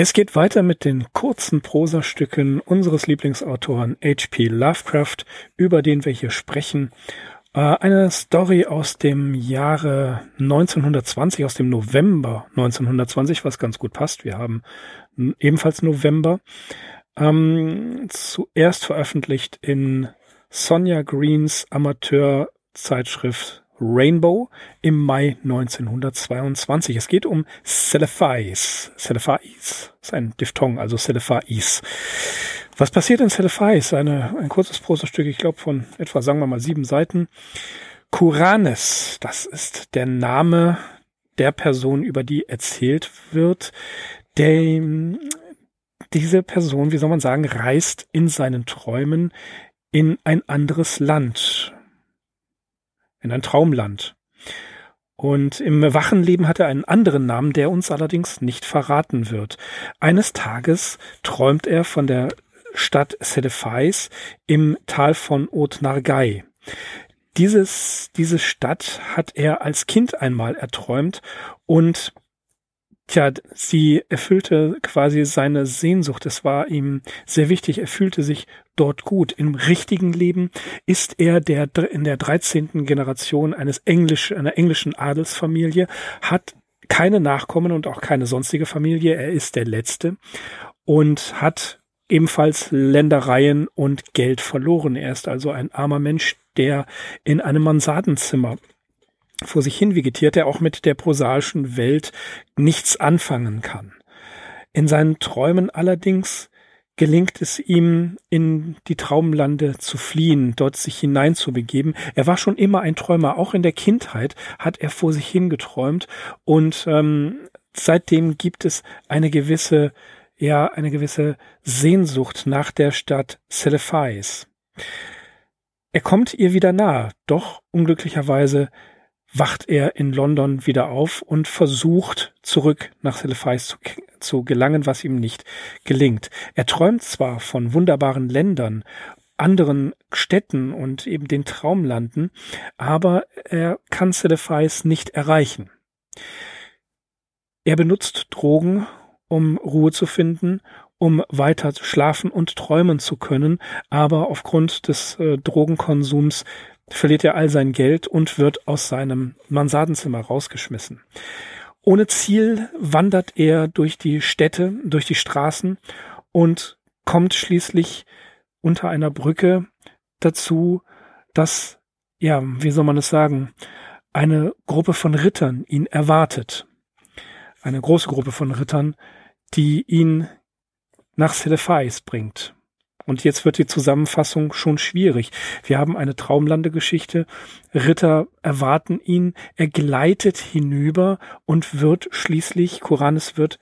Es geht weiter mit den kurzen Prosastücken unseres Lieblingsautoren H.P. Lovecraft, über den wir hier sprechen. Äh, eine Story aus dem Jahre 1920, aus dem November 1920, was ganz gut passt. Wir haben ebenfalls November. Ähm, zuerst veröffentlicht in Sonja Greens Amateurzeitschrift Rainbow im Mai 1922. Es geht um Celephais. Celephais ist ein Diphthong, also Celephais. Was passiert in Celephais? Eine, ein kurzes Prosastück, ich glaube von etwa, sagen wir mal, sieben Seiten. Kuranes, das ist der Name der Person, über die erzählt wird. Der, diese Person, wie soll man sagen, reist in seinen Träumen in ein anderes Land in ein Traumland. Und im Wachenleben hat er einen anderen Namen, der uns allerdings nicht verraten wird. Eines Tages träumt er von der Stadt Sedefais im Tal von Ot-Nargai. Dieses, diese Stadt hat er als Kind einmal erträumt und Tja, sie erfüllte quasi seine Sehnsucht. Es war ihm sehr wichtig. Er fühlte sich dort gut. Im richtigen Leben ist er der, in der 13. Generation eines englisch, einer englischen Adelsfamilie, hat keine Nachkommen und auch keine sonstige Familie. Er ist der Letzte und hat ebenfalls Ländereien und Geld verloren. Er ist also ein armer Mensch, der in einem Mansardenzimmer vor sich hin vegetiert, der auch mit der prosaischen Welt nichts anfangen kann. In seinen Träumen allerdings gelingt es ihm, in die Traumlande zu fliehen, dort sich hineinzubegeben. Er war schon immer ein Träumer. Auch in der Kindheit hat er vor sich hingeträumt und ähm, seitdem gibt es eine gewisse, ja, eine gewisse Sehnsucht nach der Stadt Celephais. Er kommt ihr wieder nahe, doch unglücklicherweise wacht er in London wieder auf und versucht zurück nach Celephais zu, zu gelangen, was ihm nicht gelingt. Er träumt zwar von wunderbaren Ländern, anderen Städten und eben den Traumlanden, aber er kann Celephais nicht erreichen. Er benutzt Drogen, um Ruhe zu finden, um weiter schlafen und träumen zu können, aber aufgrund des äh, Drogenkonsums verliert er all sein Geld und wird aus seinem Mansardenzimmer rausgeschmissen. Ohne Ziel wandert er durch die Städte, durch die Straßen und kommt schließlich unter einer Brücke dazu, dass, ja, wie soll man es sagen, eine Gruppe von Rittern ihn erwartet. Eine große Gruppe von Rittern, die ihn nach Celephais bringt. Und jetzt wird die Zusammenfassung schon schwierig. Wir haben eine Traumlandegeschichte. Ritter erwarten ihn. Er gleitet hinüber und wird schließlich, Koranes wird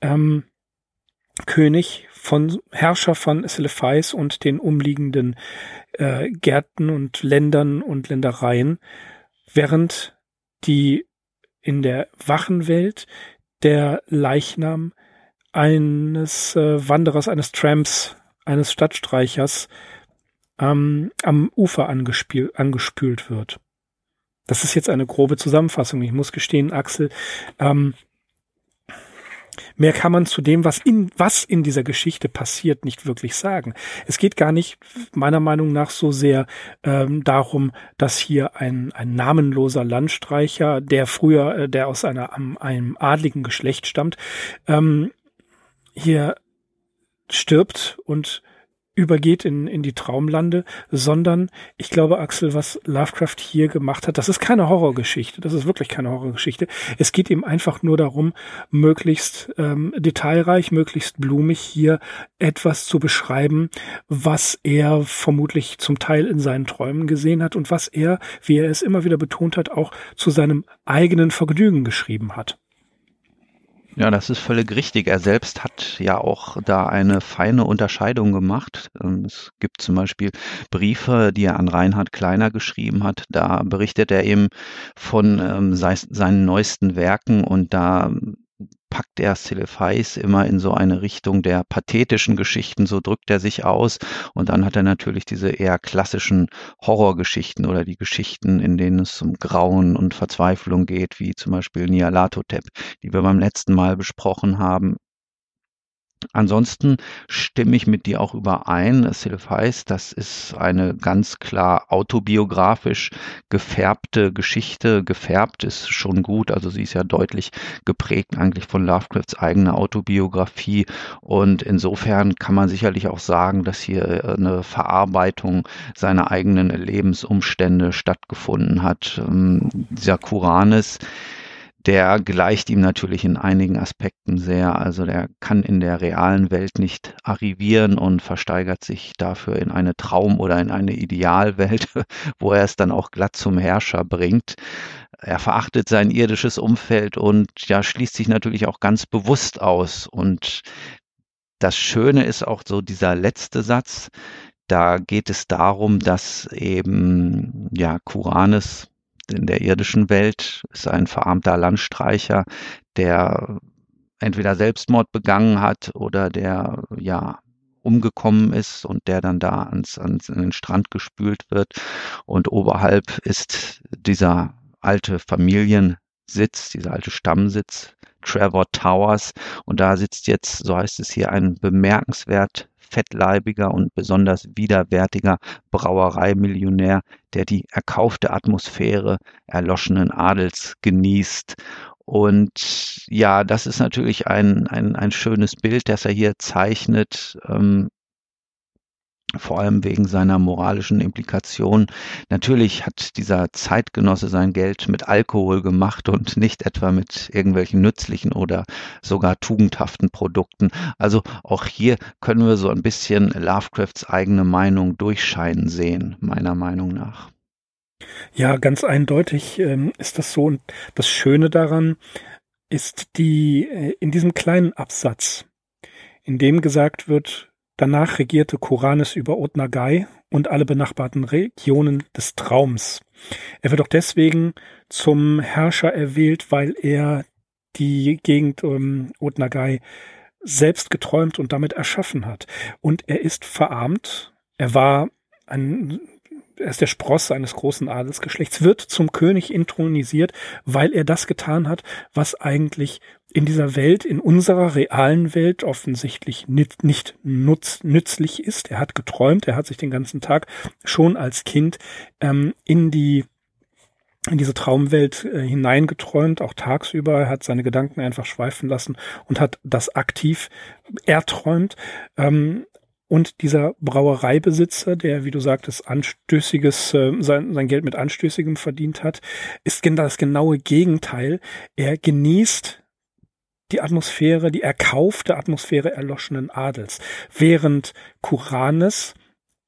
ähm, König von Herrscher von Celephais und den umliegenden äh, Gärten und Ländern und Ländereien, während die in der Wachenwelt der Leichnam eines äh, Wanderers, eines Tramps eines Stadtstreichers ähm, am Ufer angespül angespült wird. Das ist jetzt eine grobe Zusammenfassung. Ich muss gestehen, Axel, ähm, mehr kann man zu dem, was in, was in dieser Geschichte passiert, nicht wirklich sagen. Es geht gar nicht, meiner Meinung nach, so sehr ähm, darum, dass hier ein, ein namenloser Landstreicher, der früher, äh, der aus einer, einem adligen Geschlecht stammt, ähm, hier stirbt und übergeht in, in die Traumlande, sondern ich glaube, Axel, was Lovecraft hier gemacht hat, das ist keine Horrorgeschichte, das ist wirklich keine Horrorgeschichte. Es geht ihm einfach nur darum, möglichst ähm, detailreich, möglichst blumig hier etwas zu beschreiben, was er vermutlich zum Teil in seinen Träumen gesehen hat und was er, wie er es immer wieder betont hat, auch zu seinem eigenen Vergnügen geschrieben hat. Ja, das ist völlig richtig. Er selbst hat ja auch da eine feine Unterscheidung gemacht. Ähm, es gibt zum Beispiel Briefe, die er an Reinhard Kleiner geschrieben hat. Da berichtet er eben von ähm, seinen neuesten Werken und da packt er Silefais immer in so eine Richtung der pathetischen Geschichten, so drückt er sich aus. Und dann hat er natürlich diese eher klassischen Horrorgeschichten oder die Geschichten, in denen es um Grauen und Verzweiflung geht, wie zum Beispiel Nialatotep, die wir beim letzten Mal besprochen haben. Ansonsten stimme ich mit dir auch überein. Sylph heißt, das ist eine ganz klar autobiografisch gefärbte Geschichte. Gefärbt ist schon gut. Also sie ist ja deutlich geprägt eigentlich von Lovecrafts eigener Autobiografie. Und insofern kann man sicherlich auch sagen, dass hier eine Verarbeitung seiner eigenen Lebensumstände stattgefunden hat. Ähm, dieser Kuranes, der gleicht ihm natürlich in einigen Aspekten sehr. Also der kann in der realen Welt nicht arrivieren und versteigert sich dafür in eine Traum- oder in eine Idealwelt, wo er es dann auch glatt zum Herrscher bringt. Er verachtet sein irdisches Umfeld und ja, schließt sich natürlich auch ganz bewusst aus. Und das Schöne ist auch so dieser letzte Satz. Da geht es darum, dass eben ja Kuranes in der irdischen Welt, ist ein verarmter Landstreicher, der entweder Selbstmord begangen hat oder der ja umgekommen ist und der dann da ans, ans an den Strand gespült wird. Und oberhalb ist dieser alte Familiensitz, dieser alte Stammsitz Trevor Towers. Und da sitzt jetzt, so heißt es hier, ein bemerkenswert fettleibiger und besonders widerwärtiger Brauereimillionär, der die erkaufte Atmosphäre erloschenen Adels genießt. Und ja, das ist natürlich ein, ein, ein schönes Bild, das er hier zeichnet. Ähm, vor allem wegen seiner moralischen Implikation. Natürlich hat dieser Zeitgenosse sein Geld mit Alkohol gemacht und nicht etwa mit irgendwelchen nützlichen oder sogar tugendhaften Produkten. Also auch hier können wir so ein bisschen Lovecrafts eigene Meinung durchscheinen sehen, meiner Meinung nach. Ja, ganz eindeutig ähm, ist das so. Und das Schöne daran ist die, äh, in diesem kleinen Absatz, in dem gesagt wird, Danach regierte Koranes über Otnagai und alle benachbarten Regionen des Traums. Er wird auch deswegen zum Herrscher erwählt, weil er die Gegend um Otnagai selbst geträumt und damit erschaffen hat. Und er ist verarmt. Er war ein er ist der Spross eines großen Adelsgeschlechts, wird zum König intronisiert, weil er das getan hat, was eigentlich in dieser Welt, in unserer realen Welt offensichtlich nicht, nicht nutz, nützlich ist. Er hat geträumt, er hat sich den ganzen Tag schon als Kind ähm, in die in diese Traumwelt äh, hineingeträumt, auch tagsüber. Er hat seine Gedanken einfach schweifen lassen und hat das aktiv erträumt. Ähm, und dieser Brauereibesitzer, der, wie du sagtest, anstößiges, äh, sein, sein Geld mit Anstößigem verdient hat, ist das genaue Gegenteil. Er genießt die Atmosphäre, die erkaufte Atmosphäre erloschenen Adels. Während Kuranes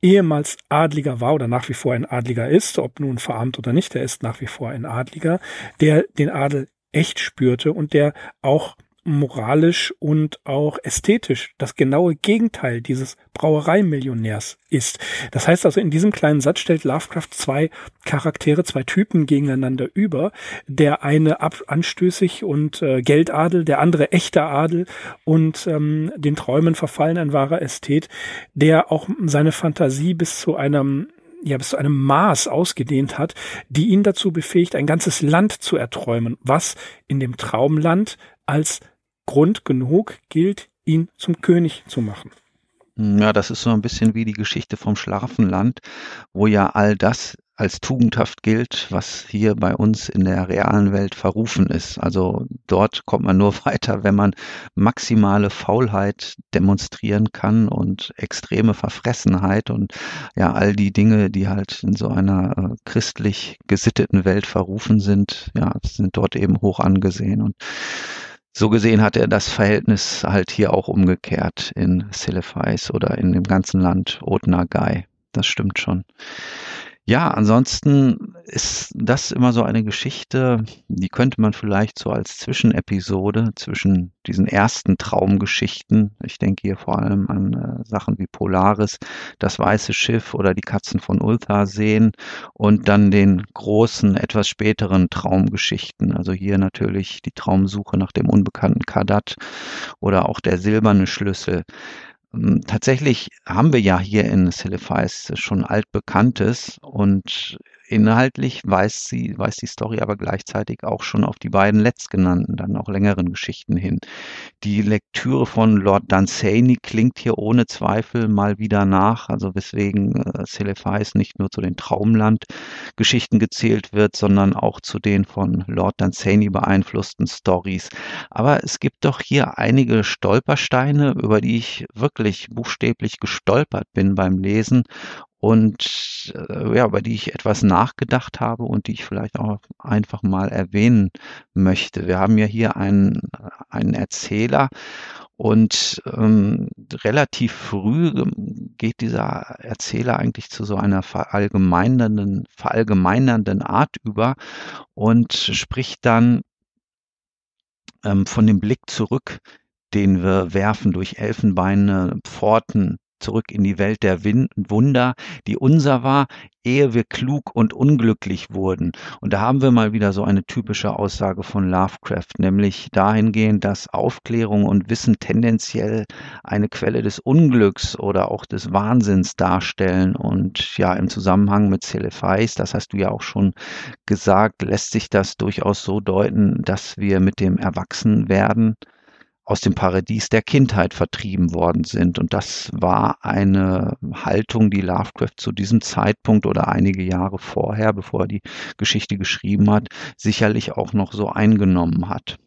ehemals Adliger war oder nach wie vor ein Adliger ist, ob nun verarmt oder nicht, er ist nach wie vor ein Adliger, der den Adel echt spürte und der auch moralisch und auch ästhetisch das genaue Gegenteil dieses Brauereimillionärs ist. Das heißt also, in diesem kleinen Satz stellt Lovecraft zwei Charaktere, zwei Typen gegeneinander über. Der eine ab anstößig und äh, Geldadel, der andere echter Adel und ähm, den Träumen verfallen, ein wahrer Ästhet, der auch seine Fantasie bis zu einem ja bis zu einem Maß ausgedehnt hat, die ihn dazu befähigt, ein ganzes Land zu erträumen, was in dem Traumland als Grund genug gilt, ihn zum König zu machen. Ja, das ist so ein bisschen wie die Geschichte vom Schlafenland, wo ja all das als tugendhaft gilt, was hier bei uns in der realen Welt verrufen ist. Also dort kommt man nur weiter, wenn man maximale Faulheit demonstrieren kann und extreme Verfressenheit und ja, all die Dinge, die halt in so einer äh, christlich gesitteten Welt verrufen sind, ja, sind dort eben hoch angesehen und so gesehen hat er das Verhältnis halt hier auch umgekehrt in Silefais oder in dem ganzen Land Otnagai. Das stimmt schon. Ja, ansonsten ist das immer so eine Geschichte, die könnte man vielleicht so als Zwischenepisode zwischen diesen ersten Traumgeschichten, ich denke hier vor allem an äh, Sachen wie Polaris, das weiße Schiff oder die Katzen von Ulthar sehen und dann den großen, etwas späteren Traumgeschichten. Also hier natürlich die Traumsuche nach dem unbekannten Kadat oder auch der silberne Schlüssel. Ähm, tatsächlich haben wir ja hier in Siliphies schon altbekanntes und Inhaltlich weist sie, weist die Story aber gleichzeitig auch schon auf die beiden letztgenannten, dann auch längeren Geschichten hin. Die Lektüre von Lord Dunsany klingt hier ohne Zweifel mal wieder nach, also weswegen äh, Celepheis nicht nur zu den Traumland-Geschichten gezählt wird, sondern auch zu den von Lord Dunsany beeinflussten Stories. Aber es gibt doch hier einige Stolpersteine, über die ich wirklich buchstäblich gestolpert bin beim Lesen und äh, ja, über die ich etwas nachgedacht habe und die ich vielleicht auch einfach mal erwähnen möchte. Wir haben ja hier einen, einen Erzähler und ähm, relativ früh geht dieser Erzähler eigentlich zu so einer verallgemeinernden, verallgemeinernden Art über und spricht dann ähm, von dem Blick zurück, den wir werfen durch Elfenbeine, Pforten, zurück in die Welt der Win Wunder, die unser war, ehe wir klug und unglücklich wurden. Und da haben wir mal wieder so eine typische Aussage von Lovecraft, nämlich dahingehend, dass Aufklärung und Wissen tendenziell eine Quelle des Unglücks oder auch des Wahnsinns darstellen. Und ja, im Zusammenhang mit Celefais, das hast du ja auch schon gesagt, lässt sich das durchaus so deuten, dass wir mit dem Erwachsenwerden aus dem Paradies der Kindheit vertrieben worden sind. Und das war eine Haltung, die Lovecraft zu diesem Zeitpunkt oder einige Jahre vorher, bevor er die Geschichte geschrieben hat, sicherlich auch noch so eingenommen hat.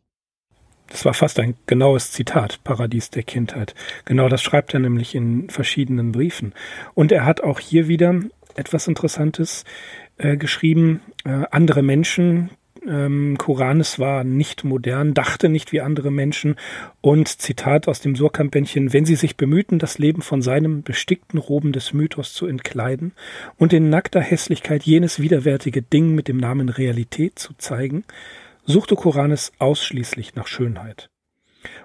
Das war fast ein genaues Zitat, Paradies der Kindheit. Genau das schreibt er nämlich in verschiedenen Briefen. Und er hat auch hier wieder etwas Interessantes äh, geschrieben. Äh, andere Menschen, ähm, Koranes war nicht modern, dachte nicht wie andere Menschen und Zitat aus dem Surkamp-Bändchen, wenn sie sich bemühten, das Leben von seinem bestickten Roben des Mythos zu entkleiden und in nackter Hässlichkeit jenes widerwärtige Ding mit dem Namen Realität zu zeigen, suchte Koranes ausschließlich nach Schönheit.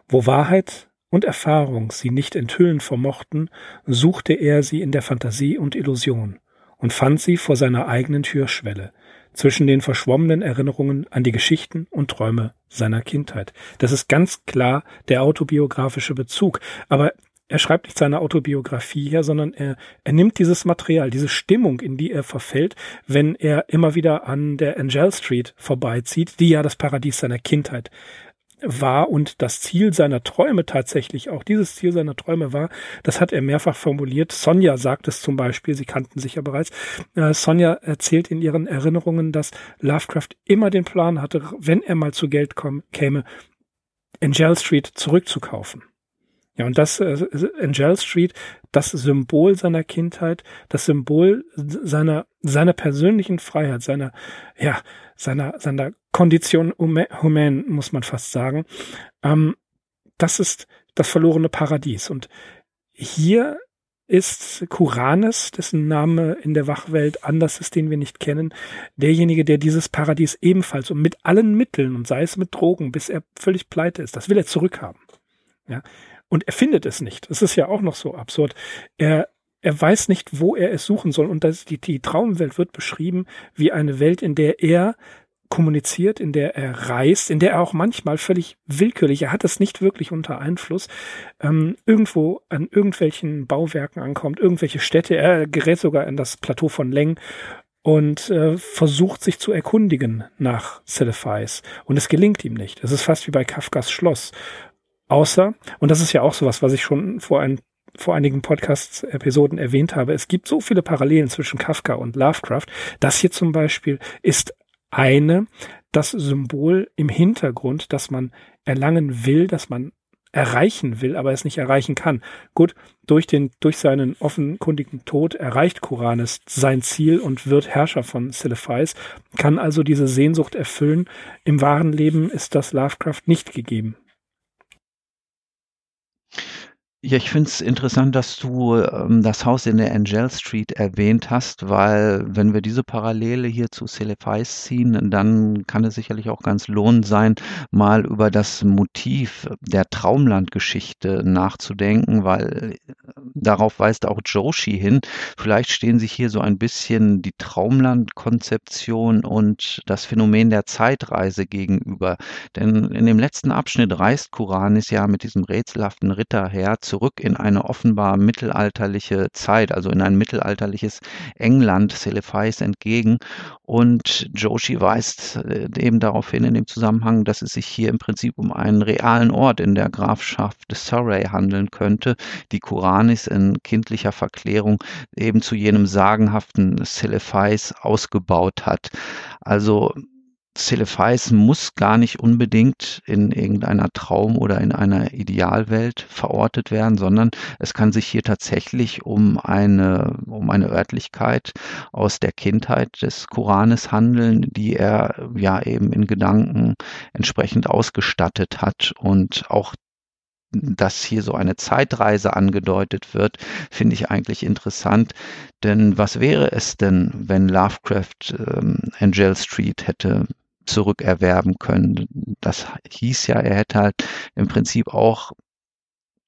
Wo Wahrheit und Erfahrung sie nicht enthüllen vermochten, suchte er sie in der Fantasie und Illusion und fand sie vor seiner eigenen Türschwelle, zwischen den verschwommenen Erinnerungen an die Geschichten und Träume seiner Kindheit. Das ist ganz klar der autobiografische Bezug. Aber er schreibt nicht seine Autobiografie her, sondern er, er nimmt dieses Material, diese Stimmung, in die er verfällt, wenn er immer wieder an der Angel Street vorbeizieht, die ja das Paradies seiner Kindheit war und das Ziel seiner Träume tatsächlich auch dieses Ziel seiner Träume war, das hat er mehrfach formuliert. Sonja sagt es zum Beispiel, sie kannten sich ja bereits. Äh, Sonja erzählt in ihren Erinnerungen, dass Lovecraft immer den Plan hatte, wenn er mal zu Geld käme, Angel Street zurückzukaufen. Ja, und das äh, Angel Street, das Symbol seiner Kindheit, das Symbol seiner seiner persönlichen Freiheit, seiner ja seiner seiner Kondition humain, muss man fast sagen. Ähm, das ist das verlorene Paradies. Und hier ist Kuranes, dessen Name in der Wachwelt anders ist, den wir nicht kennen, derjenige, der dieses Paradies ebenfalls und mit allen Mitteln und sei es mit Drogen, bis er völlig pleite ist, das will er zurückhaben. Ja. Und er findet es nicht. Das ist ja auch noch so absurd. Er, er weiß nicht, wo er es suchen soll. Und das, die, die Traumwelt wird beschrieben wie eine Welt, in der er kommuniziert, in der er reist, in der er auch manchmal völlig willkürlich, er hat es nicht wirklich unter Einfluss, ähm, irgendwo an irgendwelchen Bauwerken ankommt, irgendwelche Städte, er gerät sogar in das Plateau von Leng und äh, versucht sich zu erkundigen nach Celephies. Und es gelingt ihm nicht. Es ist fast wie bei Kafkas Schloss. Außer, und das ist ja auch sowas, was ich schon vor ein vor einigen Podcast-Episoden erwähnt habe, es gibt so viele Parallelen zwischen Kafka und Lovecraft. Das hier zum Beispiel ist eine das Symbol im Hintergrund, das man erlangen will, das man erreichen will, aber es nicht erreichen kann. Gut, durch den, durch seinen offenkundigen Tod erreicht Kuranes sein Ziel und wird Herrscher von Celephies, kann also diese Sehnsucht erfüllen. Im wahren Leben ist das Lovecraft nicht gegeben. Ja, ich finde es interessant, dass du ähm, das Haus in der Angel Street erwähnt hast, weil wenn wir diese Parallele hier zu Celefais ziehen, dann kann es sicherlich auch ganz lohnend sein, mal über das Motiv der Traumlandgeschichte nachzudenken, weil äh, darauf weist auch Joshi hin. Vielleicht stehen sich hier so ein bisschen die Traumlandkonzeption und das Phänomen der Zeitreise gegenüber. Denn in dem letzten Abschnitt reist Kuranis ja mit diesem rätselhaften Ritter her zurück in eine offenbar mittelalterliche Zeit, also in ein mittelalterliches England Celefais entgegen. Und Joshi weist äh, eben darauf hin in dem Zusammenhang, dass es sich hier im Prinzip um einen realen Ort in der Grafschaft Surrey handeln könnte, die Kuranis in kindlicher Verklärung eben zu jenem sagenhaften Celefais ausgebaut hat. Also Celefais muss gar nicht unbedingt in irgendeiner Traum oder in einer Idealwelt verortet werden, sondern es kann sich hier tatsächlich um eine, um eine Örtlichkeit aus der Kindheit des Koranes handeln, die er ja eben in Gedanken entsprechend ausgestattet hat und auch dass hier so eine Zeitreise angedeutet wird, finde ich eigentlich interessant. Denn was wäre es denn, wenn Lovecraft ähm, Angel Street hätte zurückerwerben können. Das hieß ja, er hätte halt im Prinzip auch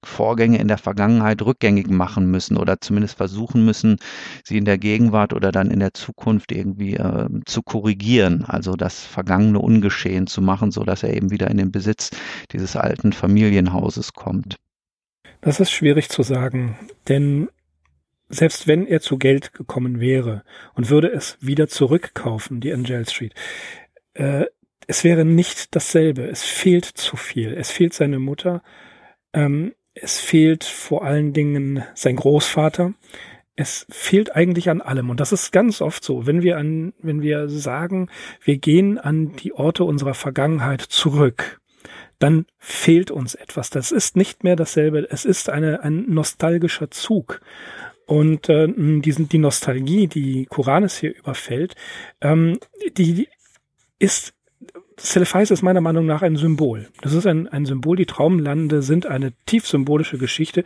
Vorgänge in der Vergangenheit rückgängig machen müssen oder zumindest versuchen müssen, sie in der Gegenwart oder dann in der Zukunft irgendwie äh, zu korrigieren, also das vergangene ungeschehen zu machen, so dass er eben wieder in den Besitz dieses alten Familienhauses kommt. Das ist schwierig zu sagen, denn selbst wenn er zu Geld gekommen wäre und würde es wieder zurückkaufen, die Angel Street, äh, es wäre nicht dasselbe. Es fehlt zu viel. Es fehlt seine Mutter. Ähm, es fehlt vor allen Dingen sein Großvater. Es fehlt eigentlich an allem. Und das ist ganz oft so. Wenn wir an, wenn wir sagen, wir gehen an die Orte unserer Vergangenheit zurück, dann fehlt uns etwas. Das ist nicht mehr dasselbe. Es ist eine, ein nostalgischer Zug. Und äh, diesen, die Nostalgie, die Koranes hier überfällt, ähm, die ist Celefais ist meiner Meinung nach ein Symbol. Das ist ein, ein Symbol. Die Traumlande sind eine tief symbolische Geschichte.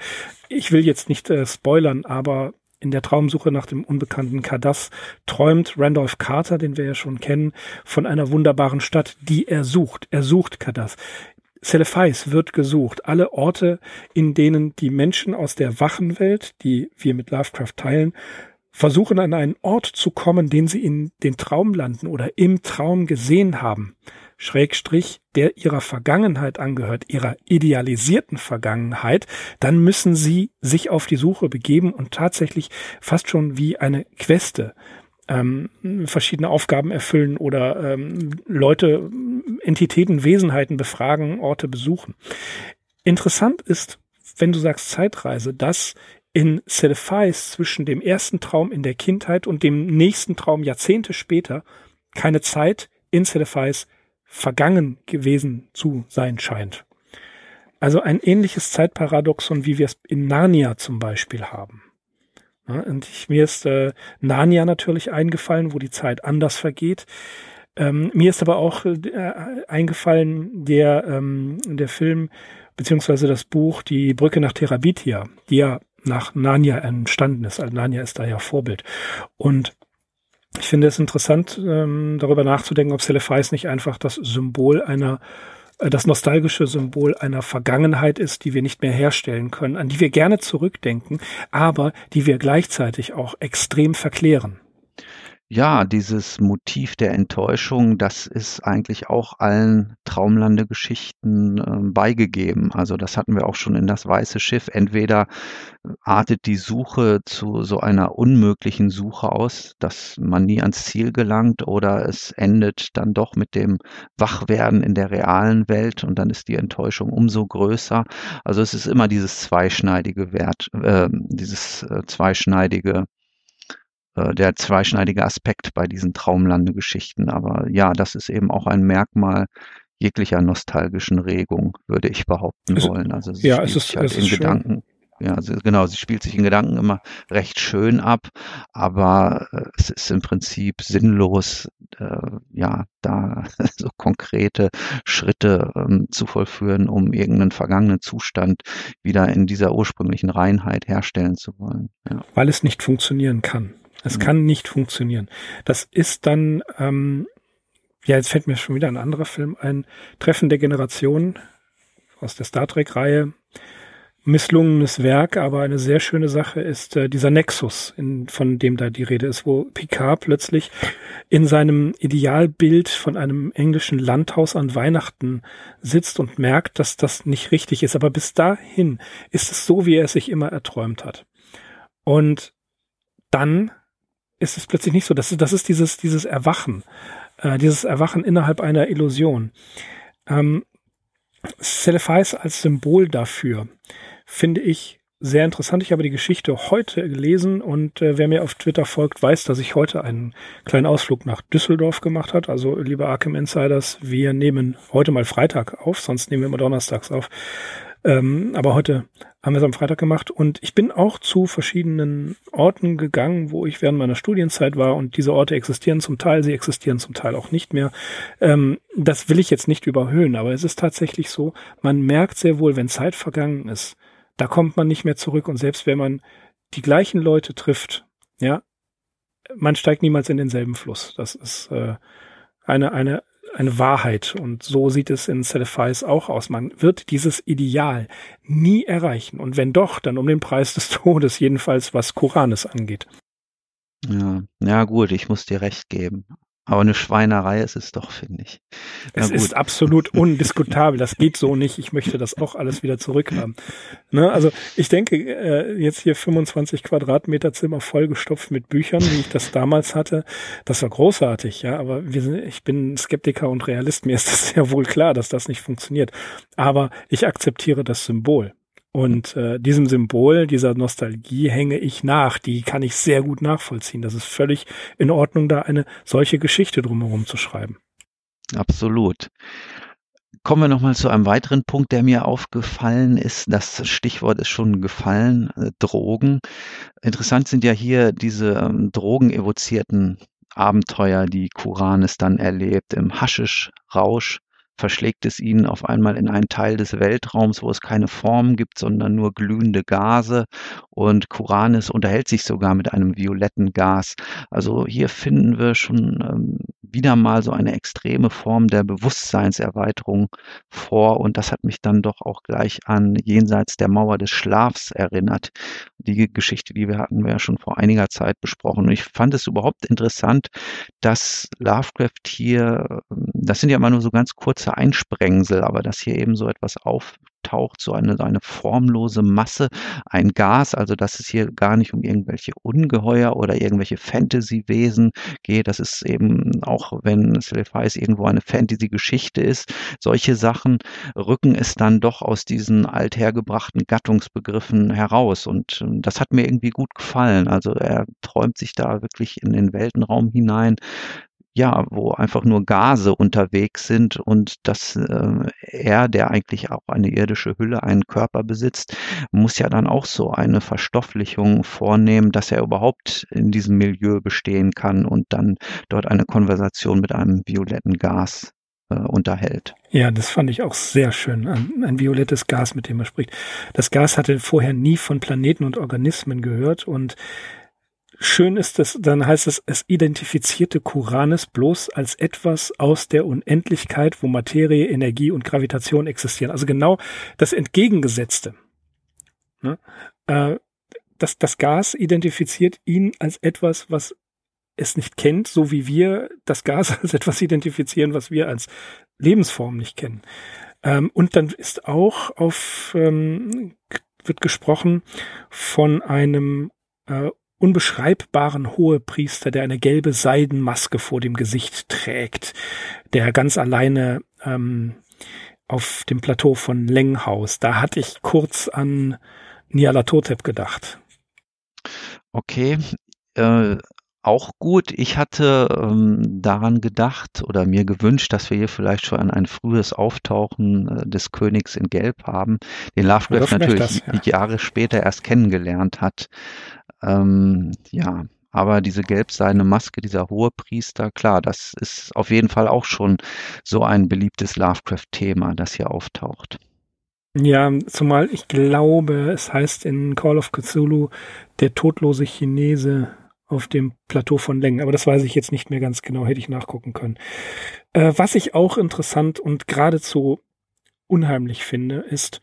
Ich will jetzt nicht äh, spoilern, aber in der Traumsuche nach dem unbekannten Kadas träumt Randolph Carter, den wir ja schon kennen, von einer wunderbaren Stadt, die er sucht. Er sucht Kadas. Celefais wird gesucht. Alle Orte, in denen die Menschen aus der Wachenwelt, die wir mit Lovecraft teilen, versuchen an einen Ort zu kommen, den sie in den Traumlanden oder im Traum gesehen haben, Schrägstrich, der ihrer Vergangenheit angehört, ihrer idealisierten Vergangenheit, dann müssen sie sich auf die Suche begeben und tatsächlich fast schon wie eine Queste ähm, verschiedene Aufgaben erfüllen oder ähm, Leute, Entitäten, Wesenheiten befragen, Orte besuchen. Interessant ist, wenn du sagst Zeitreise, dass in Celefais zwischen dem ersten Traum in der Kindheit und dem nächsten Traum Jahrzehnte später keine Zeit in Celefais vergangen gewesen zu sein scheint. Also ein ähnliches Zeitparadoxon, wie wir es in Narnia zum Beispiel haben. Ja, und ich, mir ist äh, Narnia natürlich eingefallen, wo die Zeit anders vergeht. Ähm, mir ist aber auch äh, eingefallen der, ähm, der Film beziehungsweise das Buch Die Brücke nach Terabithia, die ja nach Narnia entstanden ist. Also Narnia ist da ja Vorbild. Und ich finde es interessant, ähm, darüber nachzudenken, ob Celefais nicht einfach das Symbol einer, äh, das nostalgische Symbol einer Vergangenheit ist, die wir nicht mehr herstellen können, an die wir gerne zurückdenken, aber die wir gleichzeitig auch extrem verklären. Ja, dieses Motiv der Enttäuschung, das ist eigentlich auch allen Traumlande-Geschichten, ähm, beigegeben. Also, das hatten wir auch schon in „Das weiße Schiff“. Entweder artet die Suche zu so einer unmöglichen Suche aus, dass man nie ans Ziel gelangt, oder es endet dann doch mit dem Wachwerden in der realen Welt und dann ist die Enttäuschung umso größer. Also, es ist immer dieses zweischneidige Wert äh, dieses, äh, zweischneidige äh, der zweischneidige Aspekt bei diesen Traumlandegeschichten. Aber ja, das ist eben auch ein Merkmal jeglicher nostalgischen Regung, würde ich behaupten es, wollen. Also es ja, es ist, halt es in ist Gedanken. ja, also genau, sie spielt sich in Gedanken immer recht schön ab, aber äh, es ist im Prinzip sinnlos, äh, ja, da so konkrete Schritte ähm, zu vollführen, um irgendeinen vergangenen Zustand wieder in dieser ursprünglichen Reinheit herstellen zu wollen. Ja. Weil es nicht funktionieren kann. Es ja. kann nicht funktionieren. Das ist dann, ähm, ja, jetzt fällt mir schon wieder ein anderer Film ein, Treffen der Generation aus der Star Trek-Reihe misslungenes Werk, aber eine sehr schöne Sache ist äh, dieser Nexus, in, von dem da die Rede ist, wo Picard plötzlich in seinem Idealbild von einem englischen Landhaus an Weihnachten sitzt und merkt, dass das nicht richtig ist. Aber bis dahin ist es so, wie er es sich immer erträumt hat. Und dann ist es plötzlich nicht so. Das ist, das ist dieses, dieses Erwachen, äh, dieses Erwachen innerhalb einer Illusion. Ähm, Celefais als Symbol dafür finde ich sehr interessant. Ich habe die Geschichte heute gelesen und äh, wer mir auf Twitter folgt, weiß, dass ich heute einen kleinen Ausflug nach Düsseldorf gemacht hat. Also liebe Arkham Insiders, wir nehmen heute mal Freitag auf, sonst nehmen wir immer donnerstags auf. Ähm, aber heute haben wir es am Freitag gemacht und ich bin auch zu verschiedenen Orten gegangen, wo ich während meiner Studienzeit war und diese Orte existieren zum Teil, sie existieren zum Teil auch nicht mehr. Ähm, das will ich jetzt nicht überhöhen, aber es ist tatsächlich so, man merkt sehr wohl, wenn Zeit vergangen ist, da kommt man nicht mehr zurück. Und selbst wenn man die gleichen Leute trifft, ja, man steigt niemals in denselben Fluss. Das ist äh, eine, eine, eine Wahrheit. Und so sieht es in Celefais auch aus. Man wird dieses Ideal nie erreichen. Und wenn doch, dann um den Preis des Todes, jedenfalls was Koranes angeht. Ja, ja gut, ich muss dir recht geben. Aber eine Schweinerei ist es doch, finde ich. Es ist absolut undiskutabel. Das geht so nicht. Ich möchte das auch alles wieder zurückhaben. Ne? Also ich denke, äh, jetzt hier 25 Quadratmeter Zimmer vollgestopft mit Büchern, wie ich das damals hatte, das war großartig, ja. Aber wir sind, ich bin Skeptiker und Realist. Mir ist das sehr wohl klar, dass das nicht funktioniert. Aber ich akzeptiere das Symbol. Und äh, diesem Symbol, dieser Nostalgie hänge ich nach. Die kann ich sehr gut nachvollziehen. Das ist völlig in Ordnung, da eine solche Geschichte drumherum zu schreiben. Absolut. Kommen wir nochmal zu einem weiteren Punkt, der mir aufgefallen ist. Das Stichwort ist schon gefallen, äh, Drogen. Interessant sind ja hier diese ähm, drogenevozierten Abenteuer, die Kuranes dann erlebt im Haschisch-Rausch verschlägt es ihn auf einmal in einen Teil des Weltraums, wo es keine Form gibt, sondern nur glühende Gase. Und Kuranes unterhält sich sogar mit einem violetten Gas. Also hier finden wir schon ähm, wieder mal so eine extreme Form der Bewusstseinserweiterung vor. Und das hat mich dann doch auch gleich an Jenseits der Mauer des Schlafs erinnert. Die Geschichte, die wir hatten, wir ja schon vor einiger Zeit besprochen. Und ich fand es überhaupt interessant, dass Lovecraft hier, ähm, das sind ja immer nur so ganz kurze Einsprengsel, aber dass hier eben so etwas auf, taucht so eine, eine formlose Masse, ein Gas, also dass es hier gar nicht um irgendwelche Ungeheuer oder irgendwelche Fantasy-Wesen geht. Das ist eben auch, wenn Celefais irgendwo eine Fantasy-Geschichte ist, solche Sachen rücken es dann doch aus diesen althergebrachten Gattungsbegriffen heraus. Und ähm, das hat mir irgendwie gut gefallen. Also er träumt sich da wirklich in den Weltenraum hinein, ja, wo einfach nur Gase unterwegs sind und dass äh, er, der eigentlich auch eine irdische Hülle, einen Körper besitzt, muss ja dann auch so eine Verstofflichung vornehmen, dass er überhaupt in diesem Milieu bestehen kann und dann dort eine Konversation mit einem violetten Gas äh, unterhält. Ja, das fand ich auch sehr schön. Ein, ein, violettes Gas, mit dem er spricht. Das Gas hatte vorher nie von Planeten und Organismen gehört und schön ist es, dann heißt es, es identifizierte Kuranes bloß als etwas aus der Unendlichkeit, wo Materie, Energie und Gravitation existieren. Also genau das Entgegengesetzte. Ne? Äh, das, das Gas identifiziert ihn als etwas, was es nicht kennt, so wie wir das Gas als etwas identifizieren, was wir als Lebensform nicht kennen. Ähm, und dann ist auch auf, ähm, wird gesprochen von einem äh, unbeschreibbaren Hohepriester, der eine gelbe Seidenmaske vor dem Gesicht trägt, der ganz alleine ähm, auf dem Plateau von Lenghaus. Da hatte ich kurz an Nyarlathotep gedacht. Okay, äh, auch gut. Ich hatte ähm, daran gedacht oder mir gewünscht, dass wir hier vielleicht schon ein frühes Auftauchen äh, des Königs in Gelb haben, den Lovecraft natürlich das, ja. Jahre später erst kennengelernt hat. Ähm, ja, aber diese gelbseidene Maske, dieser hohe Priester, klar, das ist auf jeden Fall auch schon so ein beliebtes Lovecraft-Thema, das hier auftaucht. Ja, zumal ich glaube, es heißt in Call of Cthulhu der todlose Chinese auf dem Plateau von Längen. Aber das weiß ich jetzt nicht mehr ganz genau, hätte ich nachgucken können. Äh, was ich auch interessant und geradezu unheimlich finde, ist,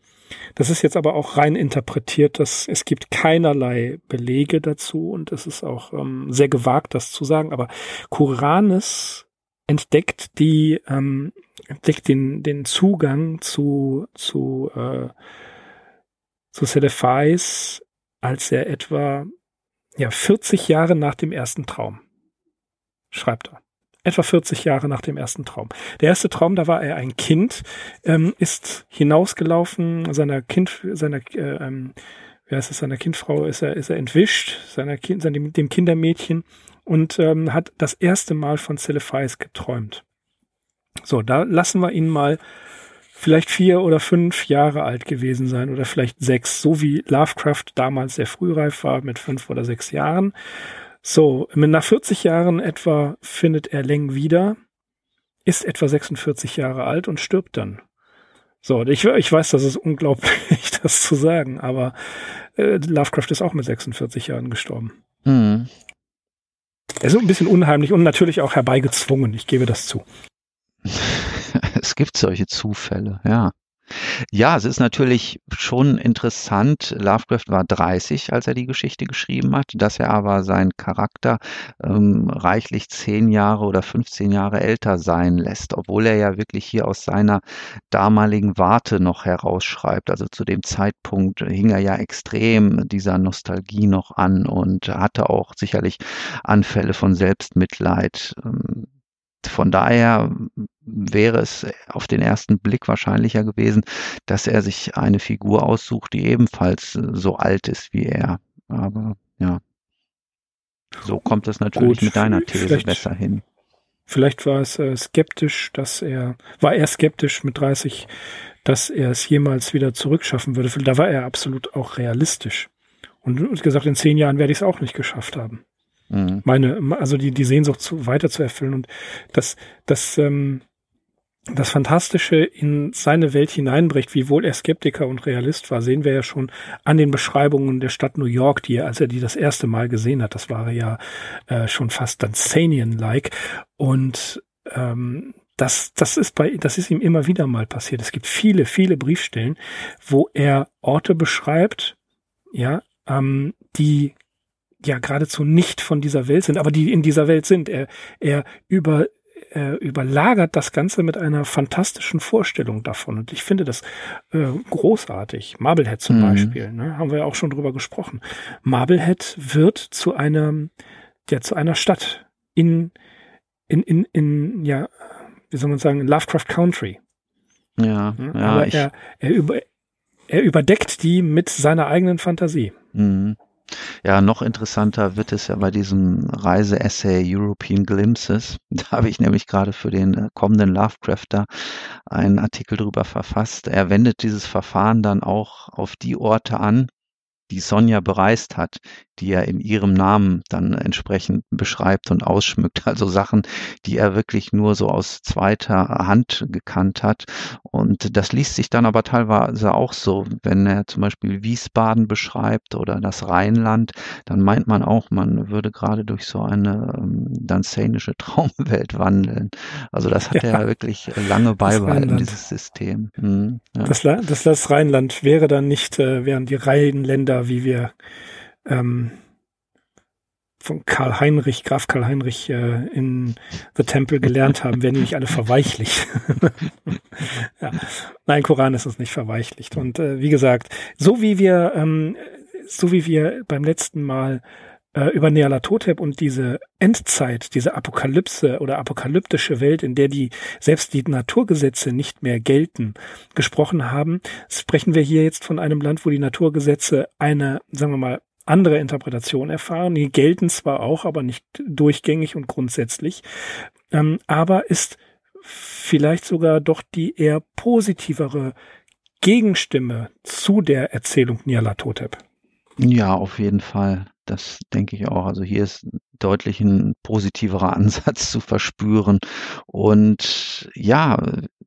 das ist jetzt aber auch rein interpretiert, dass es gibt keinerlei Belege dazu und es ist auch ähm, sehr gewagt, das zu sagen. Aber Kuranes entdeckt die ähm, entdeckt den den Zugang zu zu äh, zu Sedefais, als er etwa ja 40 Jahre nach dem ersten Traum schreibt er etwa 40 Jahre nach dem ersten Traum. Der erste Traum, da war er ein Kind, ähm, ist hinausgelaufen, seiner Kind, seiner, äh, ähm, wie heißt es, seiner Kindfrau ist er, ist er entwischt, seiner Kind, seinem, dem Kindermädchen und ähm, hat das erste Mal von Celefais geträumt. So, da lassen wir ihn mal vielleicht vier oder fünf Jahre alt gewesen sein oder vielleicht sechs, so wie Lovecraft damals sehr frühreif war mit fünf oder sechs Jahren. So, nach 40 Jahren etwa findet er Leng wieder, ist etwa 46 Jahre alt und stirbt dann. So, ich, ich weiß, das ist unglaublich, das zu sagen, aber äh, Lovecraft ist auch mit 46 Jahren gestorben. Mhm. Er ist ein bisschen unheimlich und natürlich auch herbeigezwungen, ich gebe das zu. es gibt solche Zufälle, ja. Ja, es ist natürlich schon interessant. Lovecraft war 30, als er die Geschichte geschrieben hat, dass er aber seinen Charakter ähm, reichlich zehn Jahre oder 15 Jahre älter sein lässt, obwohl er ja wirklich hier aus seiner damaligen Warte noch herausschreibt. Also zu dem Zeitpunkt hing er ja extrem dieser Nostalgie noch an und hatte auch sicherlich Anfälle von Selbstmitleid. Ähm, von daher wäre es auf den ersten Blick wahrscheinlicher gewesen, dass er sich eine Figur aussucht, die ebenfalls äh, so alt ist wie er. Aber ja, so kommt es natürlich Gut, mit deiner These besser hin. Vielleicht war es äh, skeptisch, dass er, war er skeptisch mit 30, dass er es jemals wieder zurückschaffen würde. Da war er absolut auch realistisch. Und gesagt, in zehn Jahren werde ich es auch nicht geschafft haben. Mhm. Meine, also die, die Sehnsucht zu, weiter zu erfüllen. Und das, das, ähm, das Fantastische in seine Welt hineinbricht, wie wohl er Skeptiker und Realist war, sehen wir ja schon an den Beschreibungen der Stadt New York, die er, als er die das erste Mal gesehen hat, das war ja äh, schon fast Dunsanian-like. Und ähm, das, das ist bei, das ist ihm immer wieder mal passiert. Es gibt viele, viele Briefstellen, wo er Orte beschreibt, ja, ähm, die ja geradezu nicht von dieser Welt sind, aber die in dieser Welt sind. Er, er über äh, überlagert das Ganze mit einer fantastischen Vorstellung davon. Und ich finde das äh, großartig. Marblehead zum mhm. Beispiel, ne, haben wir ja auch schon drüber gesprochen. Marblehead wird zu einem, ja, zu einer Stadt in, in, in, in, ja, wie soll man sagen, in Lovecraft Country. Ja, ja aber er, er, über, er überdeckt die mit seiner eigenen Fantasie. Mhm. Ja, noch interessanter wird es ja bei diesem Reise-Essay European Glimpses. Da habe ich nämlich gerade für den äh, kommenden Lovecrafter einen Artikel drüber verfasst. Er wendet dieses Verfahren dann auch auf die Orte an, die Sonja bereist hat, die er in ihrem Namen dann entsprechend beschreibt und ausschmückt. Also Sachen, die er wirklich nur so aus zweiter Hand gekannt hat. Und das liest sich dann aber teilweise auch so, wenn er zum Beispiel Wiesbaden beschreibt oder das Rheinland, dann meint man auch, man würde gerade durch so eine ähm, danzanische Traumwelt wandeln. Also das hat ja, er wirklich lange beibehalten, dieses System. Hm, ja. das, das, das Rheinland wäre dann nicht, äh, wären die Rheinländer, wie wir ähm, von Karl Heinrich, Graf Karl Heinrich äh, in The Temple gelernt haben, werden nicht alle verweichlicht. ja. Nein, Koran ist uns nicht verweichlicht. Und äh, wie gesagt, so wie wir, ähm, so wie wir beim letzten Mal äh, über Nealatotep und diese Endzeit, diese Apokalypse oder apokalyptische Welt, in der die selbst die Naturgesetze nicht mehr gelten, gesprochen haben, sprechen wir hier jetzt von einem Land, wo die Naturgesetze eine, sagen wir mal, andere Interpretationen erfahren. Die gelten zwar auch, aber nicht durchgängig und grundsätzlich, ähm, aber ist vielleicht sogar doch die eher positivere Gegenstimme zu der Erzählung Nyarlathotep. Ja, auf jeden Fall. Das denke ich auch. Also hier ist deutlich ein positiverer Ansatz zu verspüren. Und ja,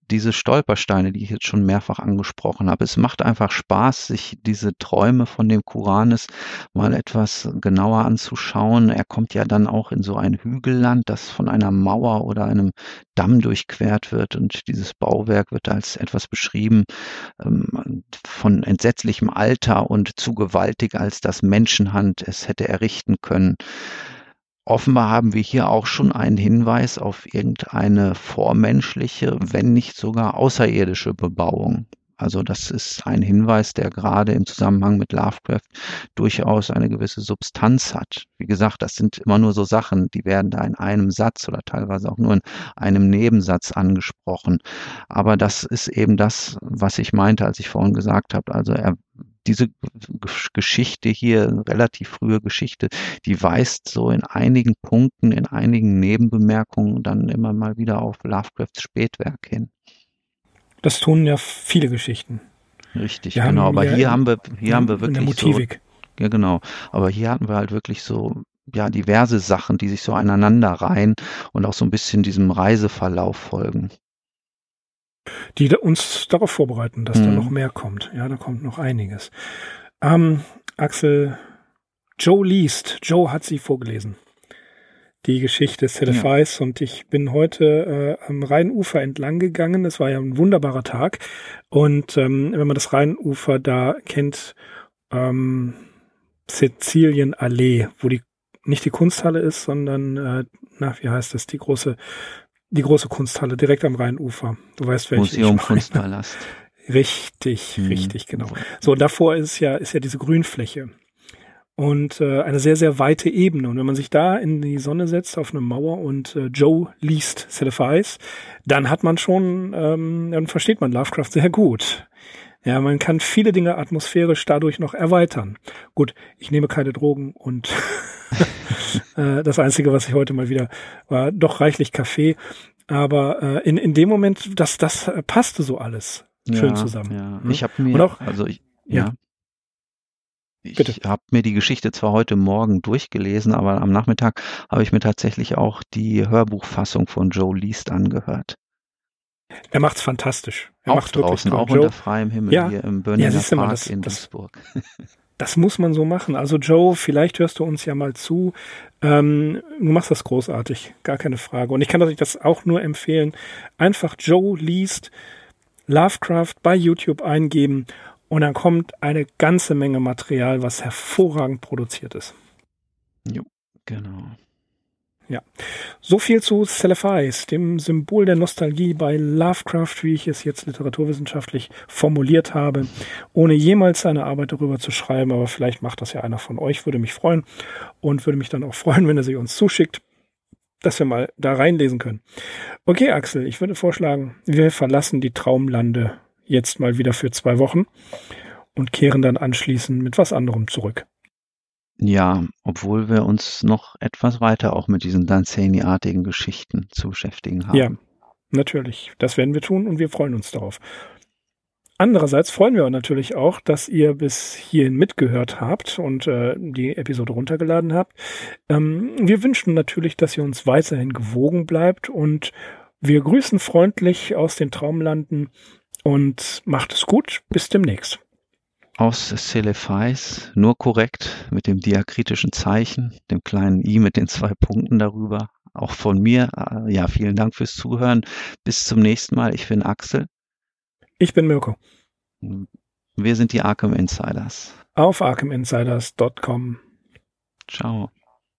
diese Stolpersteine, die ich jetzt schon mehrfach angesprochen habe. Es macht einfach Spaß, sich diese Träume von dem Kuranes mal etwas genauer anzuschauen. Er kommt ja dann auch in so ein Hügelland, das von einer Mauer oder einem Damm durchquert wird und dieses Bauwerk wird als etwas beschrieben ähm, von entsetzlichem Alter und zu gewaltig, als das Menschenhand es hätte errichten können. Offenbar haben wir hier auch schon einen Hinweis auf irgendeine vormenschliche, wenn nicht sogar außerirdische Bebauung. Also das ist ein Hinweis, der gerade im Zusammenhang mit Lovecraft durchaus eine gewisse Substanz hat. Wie gesagt, das sind immer nur so Sachen, die werden da in einem Satz oder teilweise auch nur in einem Nebensatz angesprochen. Aber das ist eben das, was ich meinte, als ich vorhin gesagt habe. Also er diese Geschichte hier, relativ frühe Geschichte, die weist so in einigen Punkten, in einigen Nebenbemerkungen dann immer mal wieder auf Lovecrafts Spätwerk hin. Das tun ja viele Geschichten. Richtig, wir genau. Aber hier haben wir, hier haben wir wirklich so. Ja, genau. Aber hier hatten wir halt wirklich so ja, diverse Sachen, die sich so aneinander reihen und auch so ein bisschen diesem Reiseverlauf folgen die uns darauf vorbereiten, dass mhm. da noch mehr kommt. Ja, da kommt noch einiges. Ähm, Axel, Joe liest. Joe hat sie vorgelesen. Die Geschichte Celefice ja. und ich bin heute äh, am Rheinufer entlang gegangen. Es war ja ein wunderbarer Tag. Und ähm, wenn man das Rheinufer da kennt, ähm, Sizilienallee, wo die nicht die Kunsthalle ist, sondern, äh, na, wie heißt das, die große die große Kunsthalle direkt am Rheinufer. Du weißt, welche Museum Kunstpalast. Richtig, hm. richtig, genau. So, davor ist ja, ist ja diese Grünfläche. Und äh, eine sehr, sehr weite Ebene. Und wenn man sich da in die Sonne setzt auf eine Mauer und äh, Joe liest Celeste dann hat man schon, ähm, dann versteht man Lovecraft sehr gut. Ja, man kann viele Dinge atmosphärisch dadurch noch erweitern. Gut, ich nehme keine Drogen und das Einzige, was ich heute mal wieder war, doch reichlich Kaffee. Aber äh, in, in dem Moment, das, das passte so alles schön ja, zusammen. Ja. Hm? Ich habe mir, auch, also ich, ja. ja. Ich habe mir die Geschichte zwar heute Morgen durchgelesen, aber am Nachmittag habe ich mir tatsächlich auch die Hörbuchfassung von Joe Least angehört. Er macht's fantastisch. Er auch macht's draußen, auch Joe. unter freiem Himmel ja. hier im Birninger ja, Park das, in das, Duisburg. Das muss man so machen. Also Joe, vielleicht hörst du uns ja mal zu. Ähm, du machst das großartig, gar keine Frage. Und ich kann euch das auch nur empfehlen. Einfach Joe liest Lovecraft bei YouTube eingeben und dann kommt eine ganze Menge Material, was hervorragend produziert ist. Jo, genau. Ja. So viel zu Celephies, dem Symbol der Nostalgie bei Lovecraft, wie ich es jetzt literaturwissenschaftlich formuliert habe, ohne jemals seine Arbeit darüber zu schreiben, aber vielleicht macht das ja einer von euch, würde mich freuen und würde mich dann auch freuen, wenn er sie uns zuschickt, dass wir mal da reinlesen können. Okay, Axel, ich würde vorschlagen, wir verlassen die Traumlande jetzt mal wieder für zwei Wochen und kehren dann anschließend mit was anderem zurück. Ja, obwohl wir uns noch etwas weiter auch mit diesen Danzani-artigen Geschichten zu beschäftigen haben. Ja, natürlich. Das werden wir tun und wir freuen uns darauf. Andererseits freuen wir uns natürlich auch, dass ihr bis hierhin mitgehört habt und äh, die Episode runtergeladen habt. Ähm, wir wünschen natürlich, dass ihr uns weiterhin gewogen bleibt und wir grüßen freundlich aus den Traumlanden und macht es gut. Bis demnächst aus Celefais, nur korrekt mit dem diakritischen Zeichen, dem kleinen i mit den zwei Punkten darüber. Auch von mir, äh, ja, vielen Dank fürs Zuhören. Bis zum nächsten Mal. Ich bin Axel. Ich bin Mirko. Wir sind die Arkham Insiders. Auf arkhaminsiders.com. Ciao.